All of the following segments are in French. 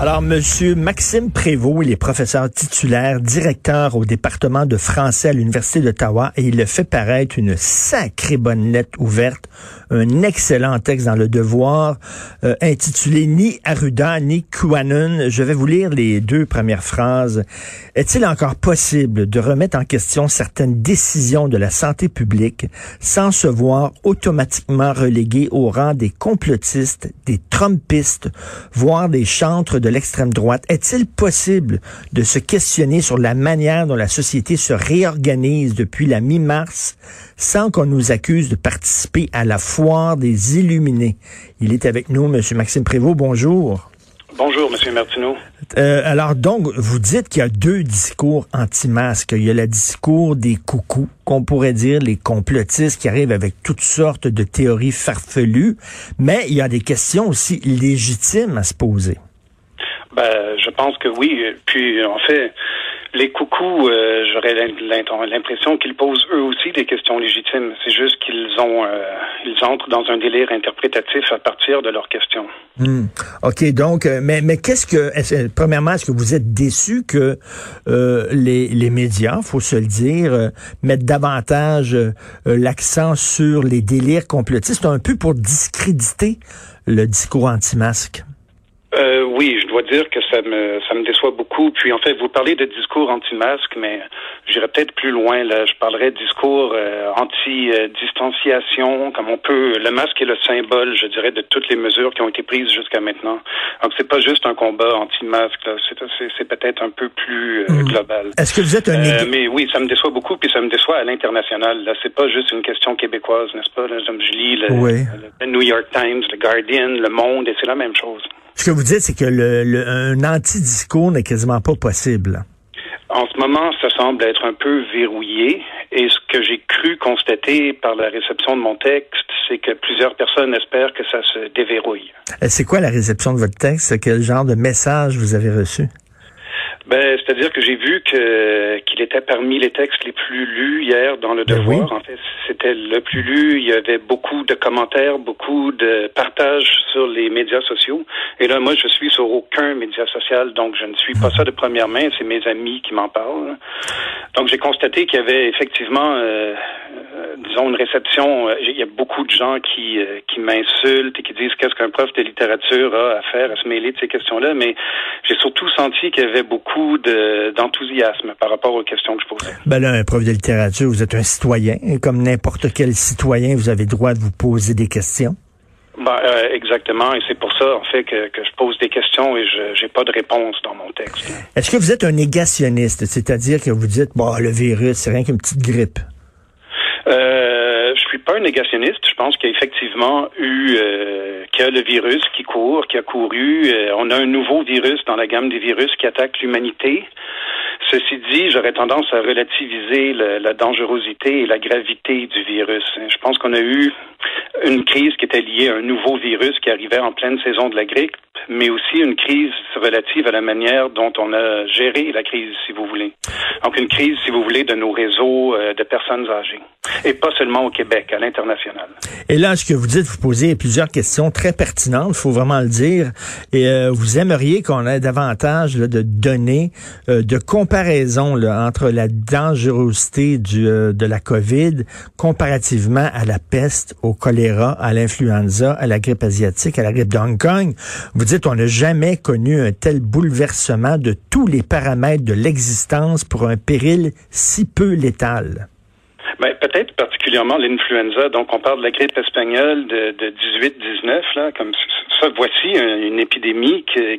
Alors, Monsieur Maxime Prévost, il est professeur titulaire, directeur au département de français à l'Université d'Ottawa et il a fait paraître une sacrée bonne lettre ouverte, un excellent texte dans Le Devoir, euh, intitulé Ni Arruda ni QAnon. Je vais vous lire les deux premières phrases. Est-il encore possible de remettre en question certaines décisions de la santé publique sans se voir automatiquement relégué au rang des complotistes, des trumpistes, voire des chantres de l'extrême droite. Est-il possible de se questionner sur la manière dont la société se réorganise depuis la mi-mars sans qu'on nous accuse de participer à la foire des illuminés? Il est avec nous, M. Maxime Prévost. Bonjour. Bonjour, M. Martineau. Euh, alors donc, vous dites qu'il y a deux discours anti-masques. Il y a le discours des coucous, qu'on pourrait dire les complotistes qui arrivent avec toutes sortes de théories farfelues, mais il y a des questions aussi légitimes à se poser. Ben, je pense que oui. Puis, en fait, les coucous, euh, j'aurais l'impression qu'ils posent eux aussi des questions légitimes. C'est juste qu'ils ont, euh, ils entrent dans un délire interprétatif à partir de leurs questions. Hmm. Ok, donc, euh, mais mais qu'est-ce que, premièrement, est-ce que vous êtes déçu que les les médias, faut se le dire, mettent davantage l'accent sur les délires complotistes, un peu pour discréditer le discours anti-masque? Euh, oui, je dois dire que ça me ça me déçoit beaucoup. Puis en fait, vous parlez de discours anti-masque, mais j'irais peut-être plus loin. Là, je parlerais de discours euh, anti-distanciation, comme on peut. Le masque est le symbole, je dirais, de toutes les mesures qui ont été prises jusqu'à maintenant. Donc c'est pas juste un combat anti-masque. C'est peut-être un peu plus euh, hmm. global. Est-ce que vous êtes un euh, Mais oui, ça me déçoit beaucoup, puis ça me déçoit à l'international. Là, c'est pas juste une question québécoise, n'est-ce pas Là, je lis le, le New York Times, le Guardian, le Monde, et c'est la même chose. Ce que vous dites, c'est que le, un anti-discours n'est quasiment pas possible. En ce moment, ça semble être un peu verrouillé. Et ce que j'ai cru constater par la réception de mon texte, c'est que plusieurs personnes espèrent que ça se déverrouille. C'est quoi la réception de votre texte? Quel genre de message vous avez reçu? Ben, c'est-à-dire que j'ai vu que qu'il était parmi les textes les plus lus hier dans le ben Devoir. En fait, c'était le plus lu. Il y avait beaucoup de commentaires, beaucoup de partages sur les médias sociaux. Et là, moi, je suis sur aucun média social, donc je ne suis pas ça de première main. C'est mes amis qui m'en parlent. Donc, j'ai constaté qu'il y avait effectivement euh, euh, disons, une réception. Il y a beaucoup de gens qui, euh, qui m'insultent et qui disent qu'est-ce qu'un prof de littérature a à faire, à se mêler de ces questions-là, mais j'ai surtout senti qu'il y avait beaucoup d'enthousiasme par rapport aux questions que je posais. Ben là, un prof de littérature, vous êtes un citoyen, et comme n'importe quel citoyen, vous avez le droit de vous poser des questions. Ben, exactement, et c'est pour ça, en fait, que, que je pose des questions et je n'ai pas de réponse dans mon texte. Est-ce que vous êtes un négationniste, c'est-à-dire que vous dites, bon, le virus, c'est rien qu'une petite grippe? Euh, pas un négationniste. Je pense qu'il y a effectivement eu euh, qu'il y a le virus qui court, qui a couru. Euh, on a un nouveau virus dans la gamme des virus qui attaque l'humanité. Ceci dit, j'aurais tendance à relativiser la dangerosité et la gravité du virus. Je pense qu'on a eu une crise qui était liée à un nouveau virus qui arrivait en pleine saison de la grippe, mais aussi une crise relative à la manière dont on a géré la crise, si vous voulez. Donc une crise, si vous voulez, de nos réseaux euh, de personnes âgées. Et pas seulement au Québec, à l'international. Et là, ce que vous dites, vous posez plusieurs questions très pertinentes, il faut vraiment le dire. Et euh, vous aimeriez qu'on ait davantage de données euh, de comparaison là, entre la dangerosité du, de la COVID comparativement à la peste, au choléra, à l'influenza, à la grippe asiatique, à la grippe de Hong Kong. Vous dites, on n'a jamais connu un tel bouleversement de tous les paramètres de l'existence pour un péril si peu létal. Ben, peut-être particulièrement l'influenza. Donc, on parle de la grippe espagnole de, de 18-19, là, comme ça. Voici une épidémie qui, euh,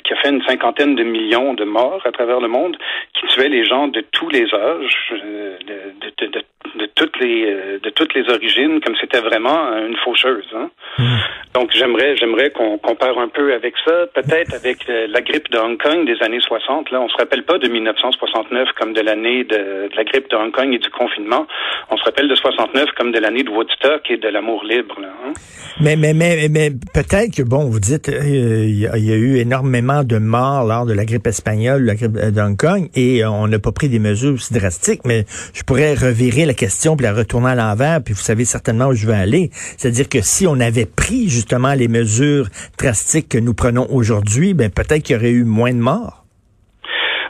qui, a fait une cinquantaine de millions de morts à travers le monde, qui tuait les gens de tous les âges, euh, de, de, de, de toutes les euh, de toutes les origines, comme c'était vraiment une faucheuse. Hein? Hmm. Donc j'aimerais j'aimerais qu'on compare un peu avec ça, peut-être avec euh, la grippe de Hong Kong des années 60. Là, on se rappelle pas de 1969 comme de l'année de, la grippe de Hong Kong et du confinement. On se rappelle de 69 comme de l'année de Woodstock et de l'amour libre. Là, hein? Mais mais mais mais peut-être que, bon, vous dites, euh, il y, a eu énormément de morts lors de la grippe espagnole, la grippe de Hong Kong, et on n'a pas pris des mesures aussi drastiques, mais je pourrais revirer la question puis la retourner à l'envers, puis vous savez certainement où je veux aller. C'est-à-dire que si on avait pris justement les mesures drastiques que nous prenons aujourd'hui, ben peut-être qu'il y aurait eu moins de morts.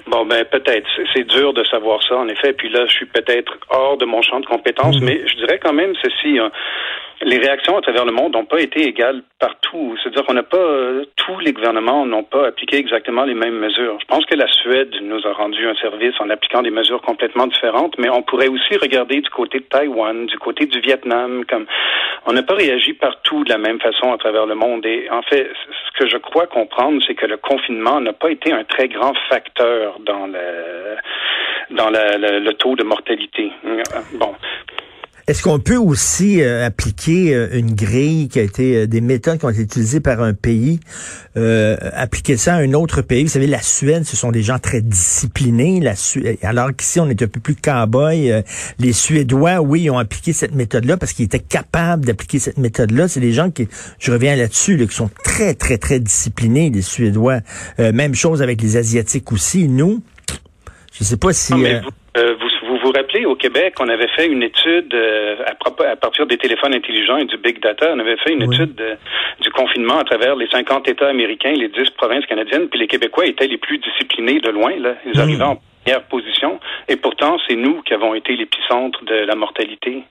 Bon, ben peut-être. C'est dur de savoir ça, en effet. Puis là, je suis peut-être hors de mon champ de compétences, mm. mais je dirais quand même ceci. Hein les réactions à travers le monde n'ont pas été égales partout. C'est-à-dire qu'on n'a pas euh, tous les gouvernements n'ont pas appliqué exactement les mêmes mesures. Je pense que la Suède nous a rendu un service en appliquant des mesures complètement différentes, mais on pourrait aussi regarder du côté de Taïwan, du côté du Vietnam, comme on n'a pas réagi partout de la même façon à travers le monde. Et en fait, ce que je crois comprendre, c'est que le confinement n'a pas été un très grand facteur dans le dans le taux de mortalité. Bon, est-ce qu'on peut aussi euh, appliquer euh, une grille qui a été euh, des méthodes qui ont été utilisées par un pays, appliquer ça à un autre pays? Vous savez, la Suède, ce sont des gens très disciplinés. La alors qu'ici, on est un peu plus cow-boy. les Suédois, oui, ont appliqué cette méthode-là parce qu'ils étaient capables d'appliquer cette méthode-là. C'est des gens qui, je reviens là-dessus, qui sont très, très, très disciplinés, les Suédois. même chose avec les Asiatiques aussi. Nous, je sais pas si. vous vous rappelez, au Québec, on avait fait une étude euh, à, à, partir des téléphones intelligents et du big data. On avait fait une étude du confinement à travers les 50 États américains, les 10 provinces canadiennes, puis les Québécois étaient les plus disciplinés de loin. Là. Ils hmm. arrivaient en première position. Et pourtant, c'est nous qui avons été l'épicentre de la mortalité.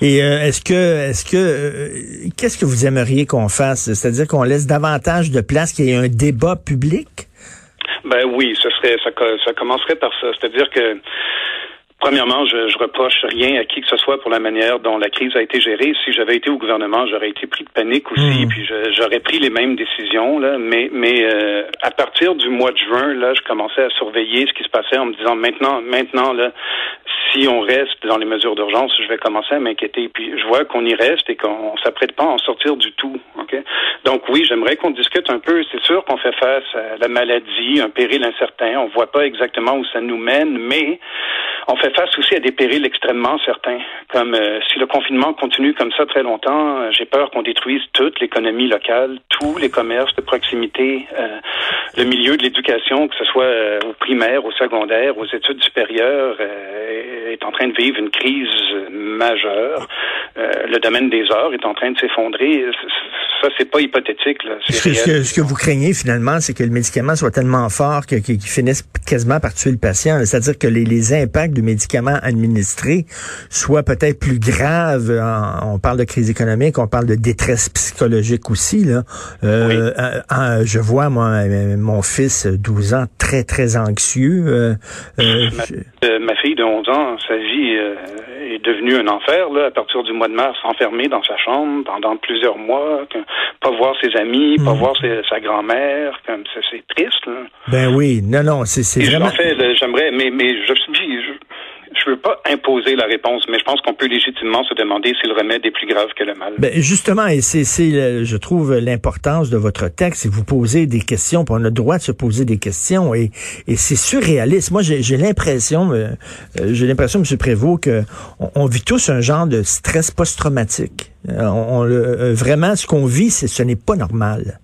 Et euh, est-ce que, est-ce que, euh, qu'est-ce que vous aimeriez qu'on fasse? C'est-à-dire qu'on laisse davantage de place, qu'il y ait un débat public? Ben oui, ce serait, ça, ça commencerait par ça. C'est-à-dire que Premièrement, je, je reproche rien à qui que ce soit pour la manière dont la crise a été gérée. Si j'avais été au gouvernement, j'aurais été pris de panique aussi, hmm. puis j'aurais pris les mêmes décisions. Là. Mais, mais euh, à partir du mois de juin, là, je commençais à surveiller ce qui se passait en me disant maintenant, maintenant, là, si on reste dans les mesures d'urgence, je vais commencer à m'inquiéter. Puis je vois qu'on y reste et qu'on s'apprête pas à en sortir du tout. Ok? Donc oui, j'aimerais qu'on discute un peu. C'est sûr qu'on fait face à la maladie, un péril incertain. On voit pas exactement où ça nous mène, mais on fait face aussi à des périls extrêmement certains. Comme euh, si le confinement continue comme ça très longtemps, euh, j'ai peur qu'on détruise toute l'économie locale, tous les commerces de proximité, euh, le milieu de l'éducation, que ce soit au primaire, au secondaire, aux études supérieures, est en train de vivre une crise majeure. le domaine des arts est en train de s'effondrer ça, c'est pas hypothétique. Là. Ce, que, ce, que, vous craignez finalement, c'est que le médicament soit tellement fort qu'il finisse quasiment par tuer le patient. C'est-à-dire que les, les, impacts du médicament administré soient peut-être plus graves. on parle de crise économique, on parle de détresse psychologique aussi. Là. Euh, euh je vois, moi, mon fils, 12 ans, très, très anxieux. Euh, euh, ma, ma, fille de 11 ans, sa vie est devenu un enfer là, à partir du mois de mars, enfermé dans sa chambre pendant plusieurs mois, pas voir ses amis, pas hmm. voir sa grand-mère, comme c'est triste. Là. Ben oui, non, non, c'est vraiment. En fait, j'aimerais, mais mais je, je, je veux pas imposer la réponse, mais je pense qu'on peut légitimement se demander si le remède est plus grave que le mal. Ben justement, et c'est, je trouve, l'importance de votre texte, c'est vous posez des questions, puis on a le droit de se poser des questions, et, et c'est surréaliste. Moi, j'ai, l'impression, euh, euh, j'ai l'impression, M. Prévost, que on, vit tous un genre de stress post-traumatique. Euh, on, vraiment, ce qu'on vit, ce n'est pas normal.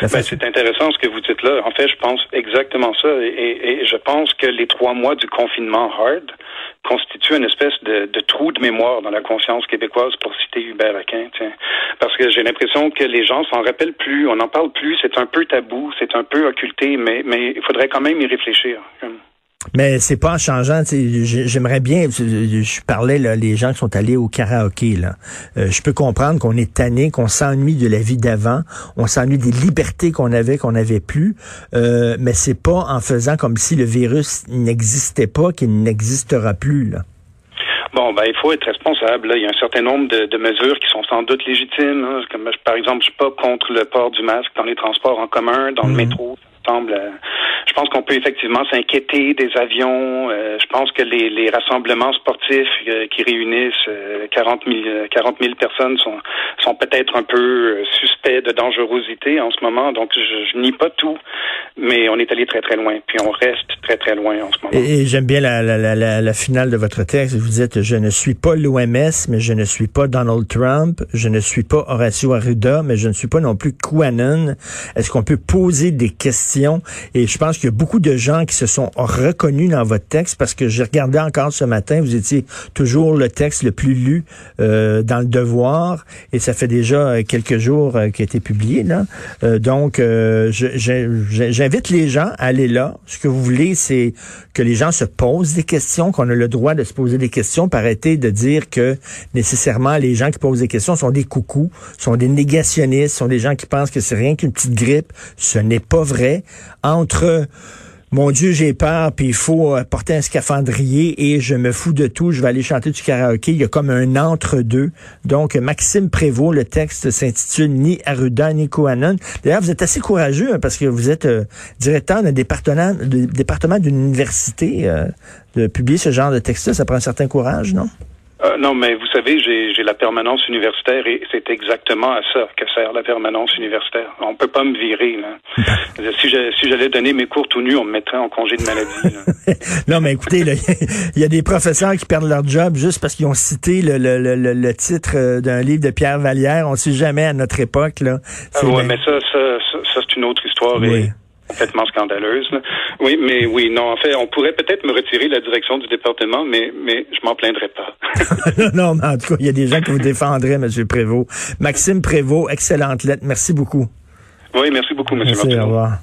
Ben, c'est intéressant ce que vous dites là. En fait, je pense exactement ça. Et, et, je pense que les trois mois du confinement hard constitue une espèce de, trou de mémoire dans la conscience québécoise, pour citer Hubert Aquin. Tiens. Parce que j'ai l'impression que les gens s'en rappellent plus, on n'en parle plus, c'est un peu tabou, c'est un peu occulté, mais, mais il faudrait quand même y réfléchir. Mais c'est pas en changeant. J'aimerais bien. Je parlais là, les gens qui sont allés au karaoké. Là, euh, je peux comprendre qu'on est tanné, qu'on s'ennuie de la vie d'avant, on s'ennuie des libertés qu'on avait, qu'on n'avait plus. Euh, mais c'est pas en faisant comme si le virus n'existait pas qu'il n'existera plus. Là. Bon, ben il faut être responsable. Il y a un certain nombre de, mesures qui sont sans doute légitimes. Hein. Comme par exemple, je suis pas contre le port du masque dans les transports en commun, dans le mhm. métro semble je pense qu'on peut effectivement s'inquiéter des avions. Euh, je pense que les, rassemblements sportifs euh, qui réunissent 40 000, 40 000 personnes sont, sont peut-être un peu euh, suspects de dangerosité en ce moment. Donc, je, je nie pas tout, mais on est allé très, très loin. Puis on reste très, très loin en ce moment. Et, j'aime bien la, la, la, la, finale de votre texte. Vous dites, je ne suis pas l'OMS, mais je ne suis pas Donald Trump. Je ne suis pas Horacio Arruda, mais je ne suis pas non plus QAnon. Est-ce qu'on peut poser des questions? Et je pense qu'il y a beaucoup de gens qui se sont reconnus dans votre texte parce que j'ai regardé encore ce matin, vous étiez toujours le texte le plus lu euh, dans le Devoir et ça fait déjà euh, quelques jours euh, qu'il a été publié. Là. donc, j'invite les gens à aller là. Ce que vous voulez, c'est que les gens se posent des questions, qu'on a le droit de se poser des questions, pour arrêter de dire que nécessairement les gens qui posent des questions sont des coucous, sont des négationnistes, sont des gens qui pensent que c'est rien qu'une petite grippe. Ce n'est pas vrai. Entre mon Dieu, j'ai peur, puis il faut euh, porter un scaphandrier et je me fous de tout, je vais aller chanter du karaoké. Il y a comme un entre-deux. Donc, Maxime Prévost, le texte s'intitule Ni Arruda, ni Kohanon. D'ailleurs, vous êtes assez courageux hein, parce que vous êtes euh, directeur d'un département, département d'une université. Euh, de publier ce genre de texte-là, ça prend un certain courage, non? Euh, non, mais vous savez, j'ai la permanence universitaire et c'est exactement à ça que sert la permanence universitaire. On peut pas me virer. Là. si j'allais donner mes cours tout nus, on me mettrait en congé de maladie. non, mais écoutez, il y a des professeurs qui perdent leur job juste parce qu'ils ont cité le, le, le, le titre euh, d'un livre de Pierre Vallière. On ne sait jamais à notre époque. Là. Ah, ouais, mais ça, ça, ça, c'est une autre histoire. Oui complètement scandaleuse. Oui, mais oui, non, en fait, on pourrait peut-être me retirer la direction du département, mais, mais je m'en plaindrais pas. non, mais en tout cas, il y a des gens qui vous défendraient, M. Prévost. Maxime Prévost, excellente lettre. Merci beaucoup. Oui, merci beaucoup, M. Merci, Au revoir.